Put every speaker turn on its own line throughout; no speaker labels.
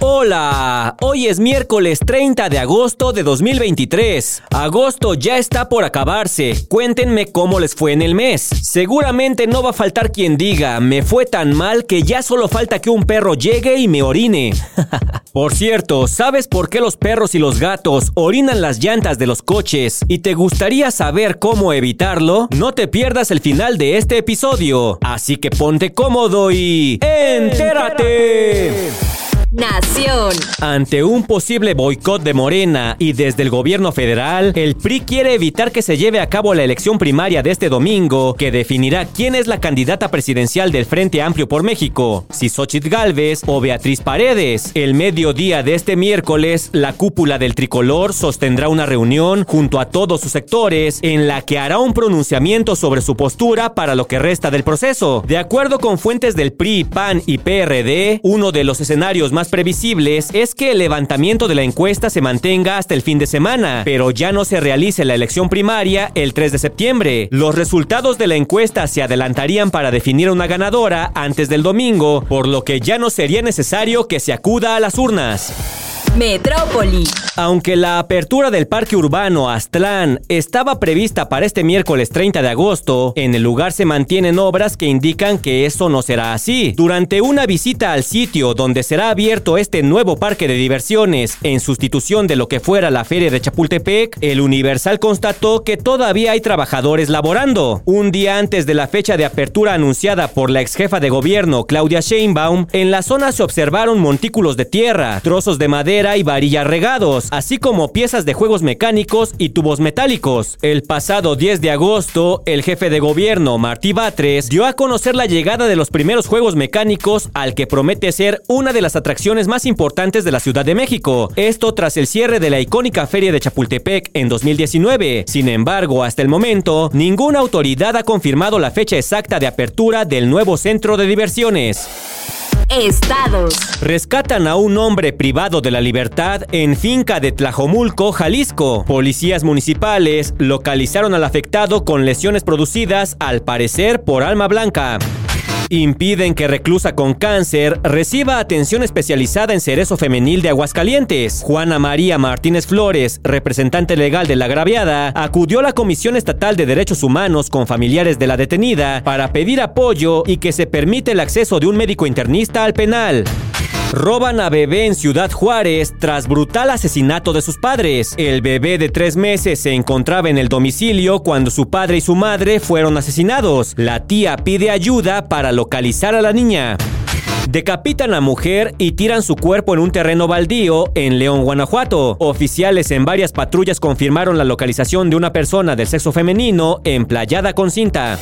Hola, hoy es miércoles 30 de agosto de 2023. Agosto ya está por acabarse. Cuéntenme cómo les fue en el mes. Seguramente no va a faltar quien diga, me fue tan mal que ya solo falta que un perro llegue y me orine. por cierto, ¿sabes por qué los perros y los gatos orinan las llantas de los coches? ¿Y te gustaría saber cómo evitarlo? No te pierdas el final de este episodio. Así que ponte cómodo y... ¡Entérate!
Nación.
Ante un posible boicot de Morena y desde el gobierno federal, el PRI quiere evitar que se lleve a cabo la elección primaria de este domingo, que definirá quién es la candidata presidencial del Frente Amplio por México, si Xochitl Galvez o Beatriz Paredes. El mediodía de este miércoles, la cúpula del tricolor sostendrá una reunión junto a todos sus sectores en la que hará un pronunciamiento sobre su postura para lo que resta del proceso. De acuerdo con fuentes del PRI, PAN y PRD, uno de los escenarios más previsibles es que el levantamiento de la encuesta se mantenga hasta el fin de semana, pero ya no se realice la elección primaria el 3 de septiembre. Los resultados de la encuesta se adelantarían para definir una ganadora antes del domingo, por lo que ya no sería necesario que se acuda a las urnas.
Metrópoli.
Aunque la apertura del parque urbano Aztlán estaba prevista para este miércoles 30 de agosto, en el lugar se mantienen obras que indican que eso no será así. Durante una visita al sitio donde será abierto este nuevo parque de diversiones en sustitución de lo que fuera la feria de Chapultepec, el Universal constató que todavía hay trabajadores laborando. Un día antes de la fecha de apertura anunciada por la ex jefa de gobierno Claudia Sheinbaum, en la zona se observaron montículos de tierra, trozos de madera y varillas regados, así como piezas de juegos mecánicos y tubos metálicos. El pasado 10 de agosto, el jefe de gobierno, Martí Batres, dio a conocer la llegada de los primeros juegos mecánicos al que promete ser una de las atracciones más importantes de la Ciudad de México. Esto tras el cierre de la icónica feria de Chapultepec en 2019. Sin embargo, hasta el momento, ninguna autoridad ha confirmado la fecha exacta de apertura del nuevo centro de diversiones.
Estados.
Rescatan a un hombre privado de la libertad en finca de Tlajomulco, Jalisco. Policías municipales localizaron al afectado con lesiones producidas, al parecer, por alma blanca. Impiden que reclusa con cáncer reciba atención especializada en cerezo femenil de Aguascalientes. Juana María Martínez Flores, representante legal de la agraviada, acudió a la Comisión Estatal de Derechos Humanos con familiares de la detenida para pedir apoyo y que se permite el acceso de un médico internista al penal. Roban a bebé en Ciudad Juárez tras brutal asesinato de sus padres. El bebé de tres meses se encontraba en el domicilio cuando su padre y su madre fueron asesinados. La tía pide ayuda para localizar a la niña. Decapitan a mujer y tiran su cuerpo en un terreno baldío en León, Guanajuato. Oficiales en varias patrullas confirmaron la localización de una persona del sexo femenino emplayada con cinta.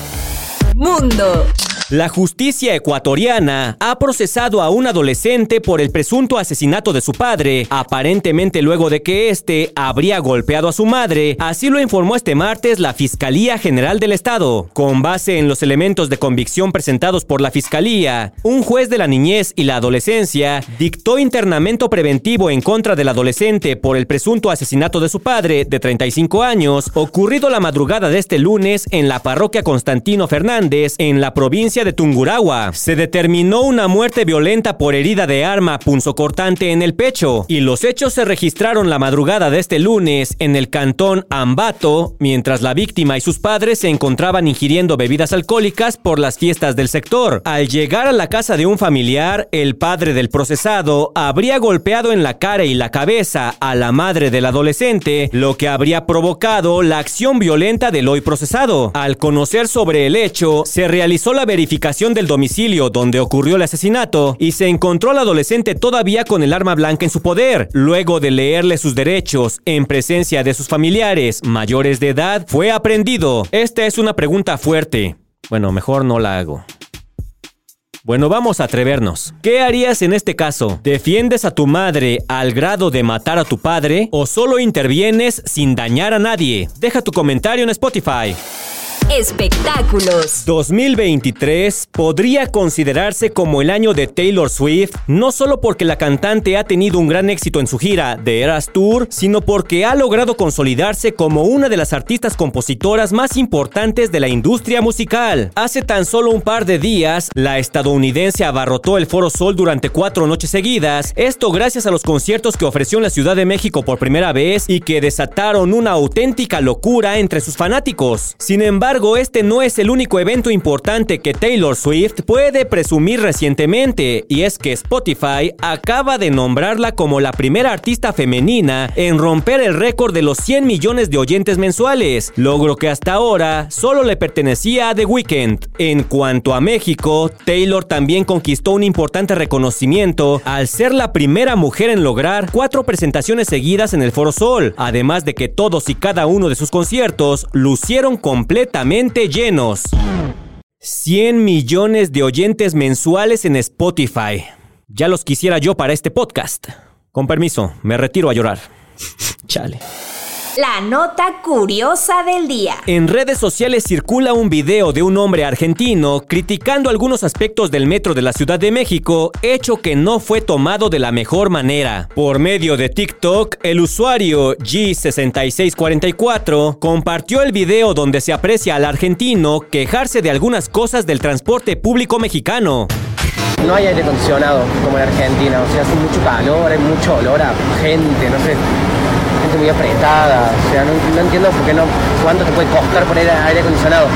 Mundo.
La justicia ecuatoriana ha procesado a un adolescente por el presunto asesinato de su padre, aparentemente luego de que éste habría golpeado a su madre, así lo informó este martes la Fiscalía General del Estado. Con base en los elementos de convicción presentados por la Fiscalía, un juez de la niñez y la adolescencia dictó internamento preventivo en contra del adolescente por el presunto asesinato de su padre, de 35 años, ocurrido la madrugada de este lunes en la parroquia Constantino Fernández, en la provincia de Tungurahua. Se determinó una muerte violenta por herida de arma punzocortante en el pecho y los hechos se registraron la madrugada de este lunes en el cantón Ambato, mientras la víctima y sus padres se encontraban ingiriendo bebidas alcohólicas por las fiestas del sector. Al llegar a la casa de un familiar, el padre del procesado habría golpeado en la cara y la cabeza a la madre del adolescente, lo que habría provocado la acción violenta del hoy procesado. Al conocer sobre el hecho, se realizó la verificación verificación del domicilio donde ocurrió el asesinato y se encontró al adolescente todavía con el arma blanca en su poder. Luego de leerle sus derechos en presencia de sus familiares mayores de edad, fue aprendido. Esta es una pregunta fuerte. Bueno, mejor no la hago. Bueno, vamos a atrevernos. ¿Qué harías en este caso? ¿Defiendes a tu madre al grado de matar a tu padre o solo intervienes sin dañar a nadie? Deja tu comentario en Spotify.
Espectáculos.
2023 podría considerarse como el año de Taylor Swift, no solo porque la cantante ha tenido un gran éxito en su gira de Eras Tour, sino porque ha logrado consolidarse como una de las artistas compositoras más importantes de la industria musical. Hace tan solo un par de días, la estadounidense abarrotó el Foro Sol durante cuatro noches seguidas, esto gracias a los conciertos que ofreció en la Ciudad de México por primera vez y que desataron una auténtica locura entre sus fanáticos. Sin embargo, este no es el único evento importante que Taylor Swift puede presumir recientemente, y es que Spotify acaba de nombrarla como la primera artista femenina en romper el récord de los 100 millones de oyentes mensuales, logro que hasta ahora solo le pertenecía a The Weeknd. En cuanto a México, Taylor también conquistó un importante reconocimiento al ser la primera mujer en lograr cuatro presentaciones seguidas en el Foro Sol, además de que todos y cada uno de sus conciertos lucieron completamente llenos. 100 millones de oyentes mensuales en Spotify. Ya los quisiera yo para este podcast. Con permiso, me retiro a llorar. Chale.
La nota curiosa del día.
En redes sociales circula un video de un hombre argentino criticando algunos aspectos del metro de la Ciudad de México, hecho que no fue tomado de la mejor manera. Por medio de TikTok, el usuario G6644 compartió el video donde se aprecia al argentino quejarse de algunas cosas del transporte público mexicano.
No hay aire acondicionado como en Argentina, o sea, hace mucho calor, hay mucho olor a gente, no sé muy apretada, o sea, no, entiendo por qué no, cuánto te puede costar poner aire acondicionado,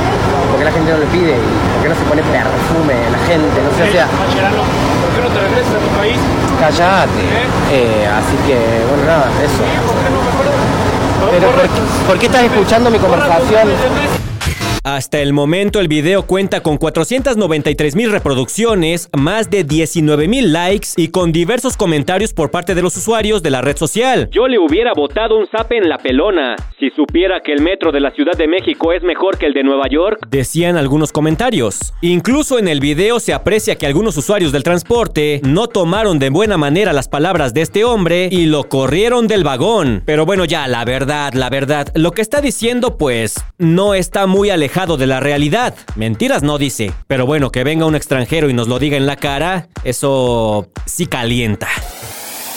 porque la gente no le pide y por qué no se pone perfume la gente, no sé, o sea...
¿Por qué no te regresas a tu país?
Cállate. ¿Eh? Eh, así que, bueno, nada, eso. Pero ¿por qué, ¿por qué estás escuchando mi conversación?
Hasta el momento el video cuenta con 493 mil reproducciones, más de 19 mil likes y con diversos comentarios por parte de los usuarios de la red social. Yo le hubiera botado un zap en la pelona si supiera que el metro de la Ciudad de México es mejor que el de Nueva York, decían algunos comentarios. Incluso en el video se aprecia que algunos usuarios del transporte no tomaron de buena manera las palabras de este hombre y lo corrieron del vagón. Pero bueno, ya, la verdad, la verdad, lo que está diciendo pues no está muy alejado de la realidad. Mentiras no dice. Pero bueno, que venga un extranjero y nos lo diga en la cara, eso sí calienta.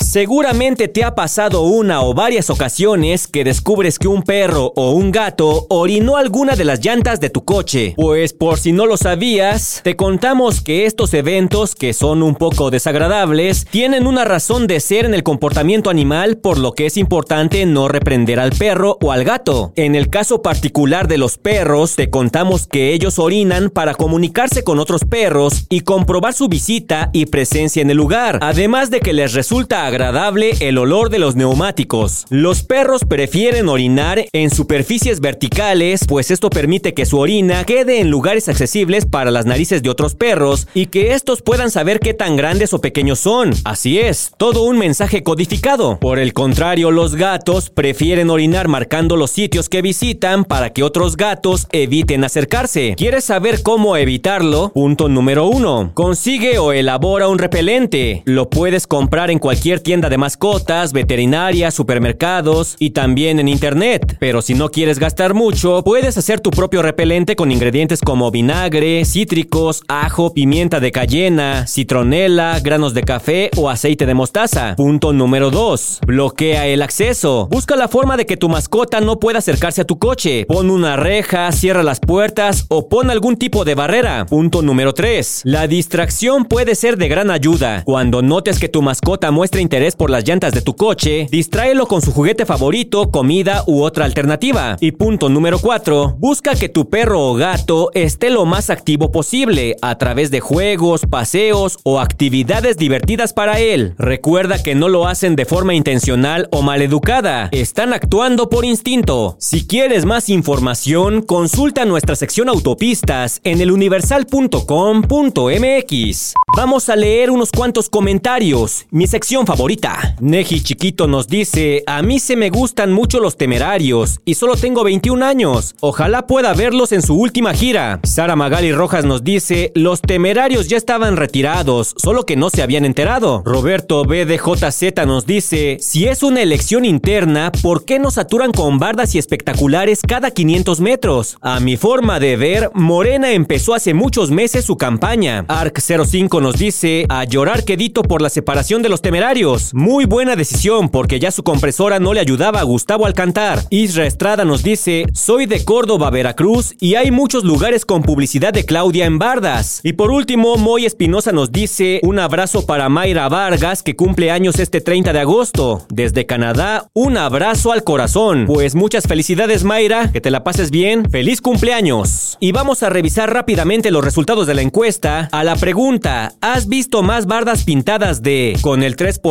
Seguramente te ha pasado una o varias ocasiones que descubres que un perro o un gato orinó alguna de las llantas de tu coche. Pues por si no lo sabías, te contamos que estos eventos, que son un poco desagradables, tienen una razón de ser en el comportamiento animal, por lo que es importante no reprender al perro o al gato. En el caso particular de los perros, te contamos que ellos orinan para comunicarse con otros perros y comprobar su visita y presencia en el lugar, además de que les resulta agradable el olor de los neumáticos. Los perros prefieren orinar en superficies verticales, pues esto permite que su orina quede en lugares accesibles para las narices de otros perros y que estos puedan saber qué tan grandes o pequeños son. Así es, todo un mensaje codificado. Por el contrario, los gatos prefieren orinar marcando los sitios que visitan para que otros gatos eviten acercarse. ¿Quieres saber cómo evitarlo? Punto número 1. Consigue o elabora un repelente. Lo puedes comprar en cualquier tienda de mascotas, veterinaria, supermercados y también en internet. Pero si no quieres gastar mucho, puedes hacer tu propio repelente con ingredientes como vinagre, cítricos, ajo, pimienta de cayena, citronela, granos de café o aceite de mostaza. Punto número 2. Bloquea el acceso. Busca la forma de que tu mascota no pueda acercarse a tu coche. Pon una reja, cierra las puertas o pon algún tipo de barrera. Punto número 3. La distracción puede ser de gran ayuda. Cuando notes que tu mascota muestra interés por las llantas de tu coche, distráelo con su juguete favorito, comida u otra alternativa. Y punto número 4. Busca que tu perro o gato esté lo más activo posible a través de juegos, paseos o actividades divertidas para él. Recuerda que no lo hacen de forma intencional o maleducada, están actuando por instinto. Si quieres más información, consulta nuestra sección autopistas en eluniversal.com.mx. Vamos a leer unos cuantos comentarios, mi sección favorita. Neji Chiquito nos dice, a mí se me gustan mucho los temerarios y solo tengo 21 años. Ojalá pueda verlos en su última gira. Sara Magali Rojas nos dice, los temerarios ya estaban retirados, solo que no se habían enterado. Roberto BDJZ nos dice, si es una elección interna, ¿por qué nos saturan con bardas y espectaculares cada 500 metros? A mi forma de ver, Morena empezó hace muchos meses su campaña. ARC05 nos dice, a llorar quedito por la separación de los temerarios. Muy buena decisión porque ya su compresora no le ayudaba a Gustavo al cantar. Isra Estrada nos dice, soy de Córdoba, Veracruz y hay muchos lugares con publicidad de Claudia en bardas. Y por último, Moy Espinosa nos dice, un abrazo para Mayra Vargas que cumple años este 30 de agosto. Desde Canadá, un abrazo al corazón. Pues muchas felicidades Mayra, que te la pases bien. Feliz cumpleaños. Y vamos a revisar rápidamente los resultados de la encuesta. A la pregunta, ¿has visto más bardas pintadas de con el 3%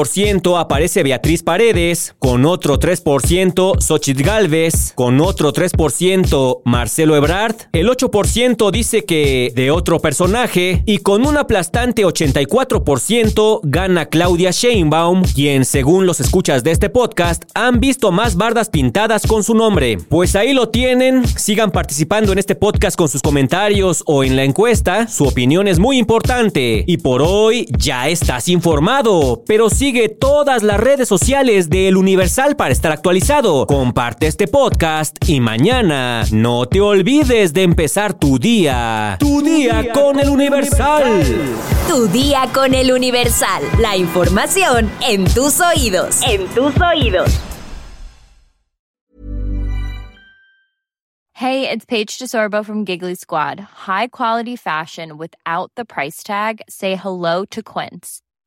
aparece Beatriz Paredes, con otro 3% Xochitl Galvez, con otro 3% Marcelo Ebrard, el 8% dice que de otro personaje y con un aplastante 84% gana Claudia Sheinbaum, quien según los escuchas de este podcast han visto más bardas pintadas con su nombre. Pues ahí lo tienen, sigan participando en este podcast con sus comentarios o en la encuesta, su opinión es muy importante y por hoy ya estás informado, pero sigue todas las redes sociales de El Universal para estar actualizado. Comparte este podcast y mañana no te olvides de empezar tu día. Tu día con El Universal.
Tu día con El Universal. La información en tus oídos. En tus oídos.
Hey, it's Paige DeSorbo from Giggly Squad. High quality fashion without the price tag. Say hello to Quince.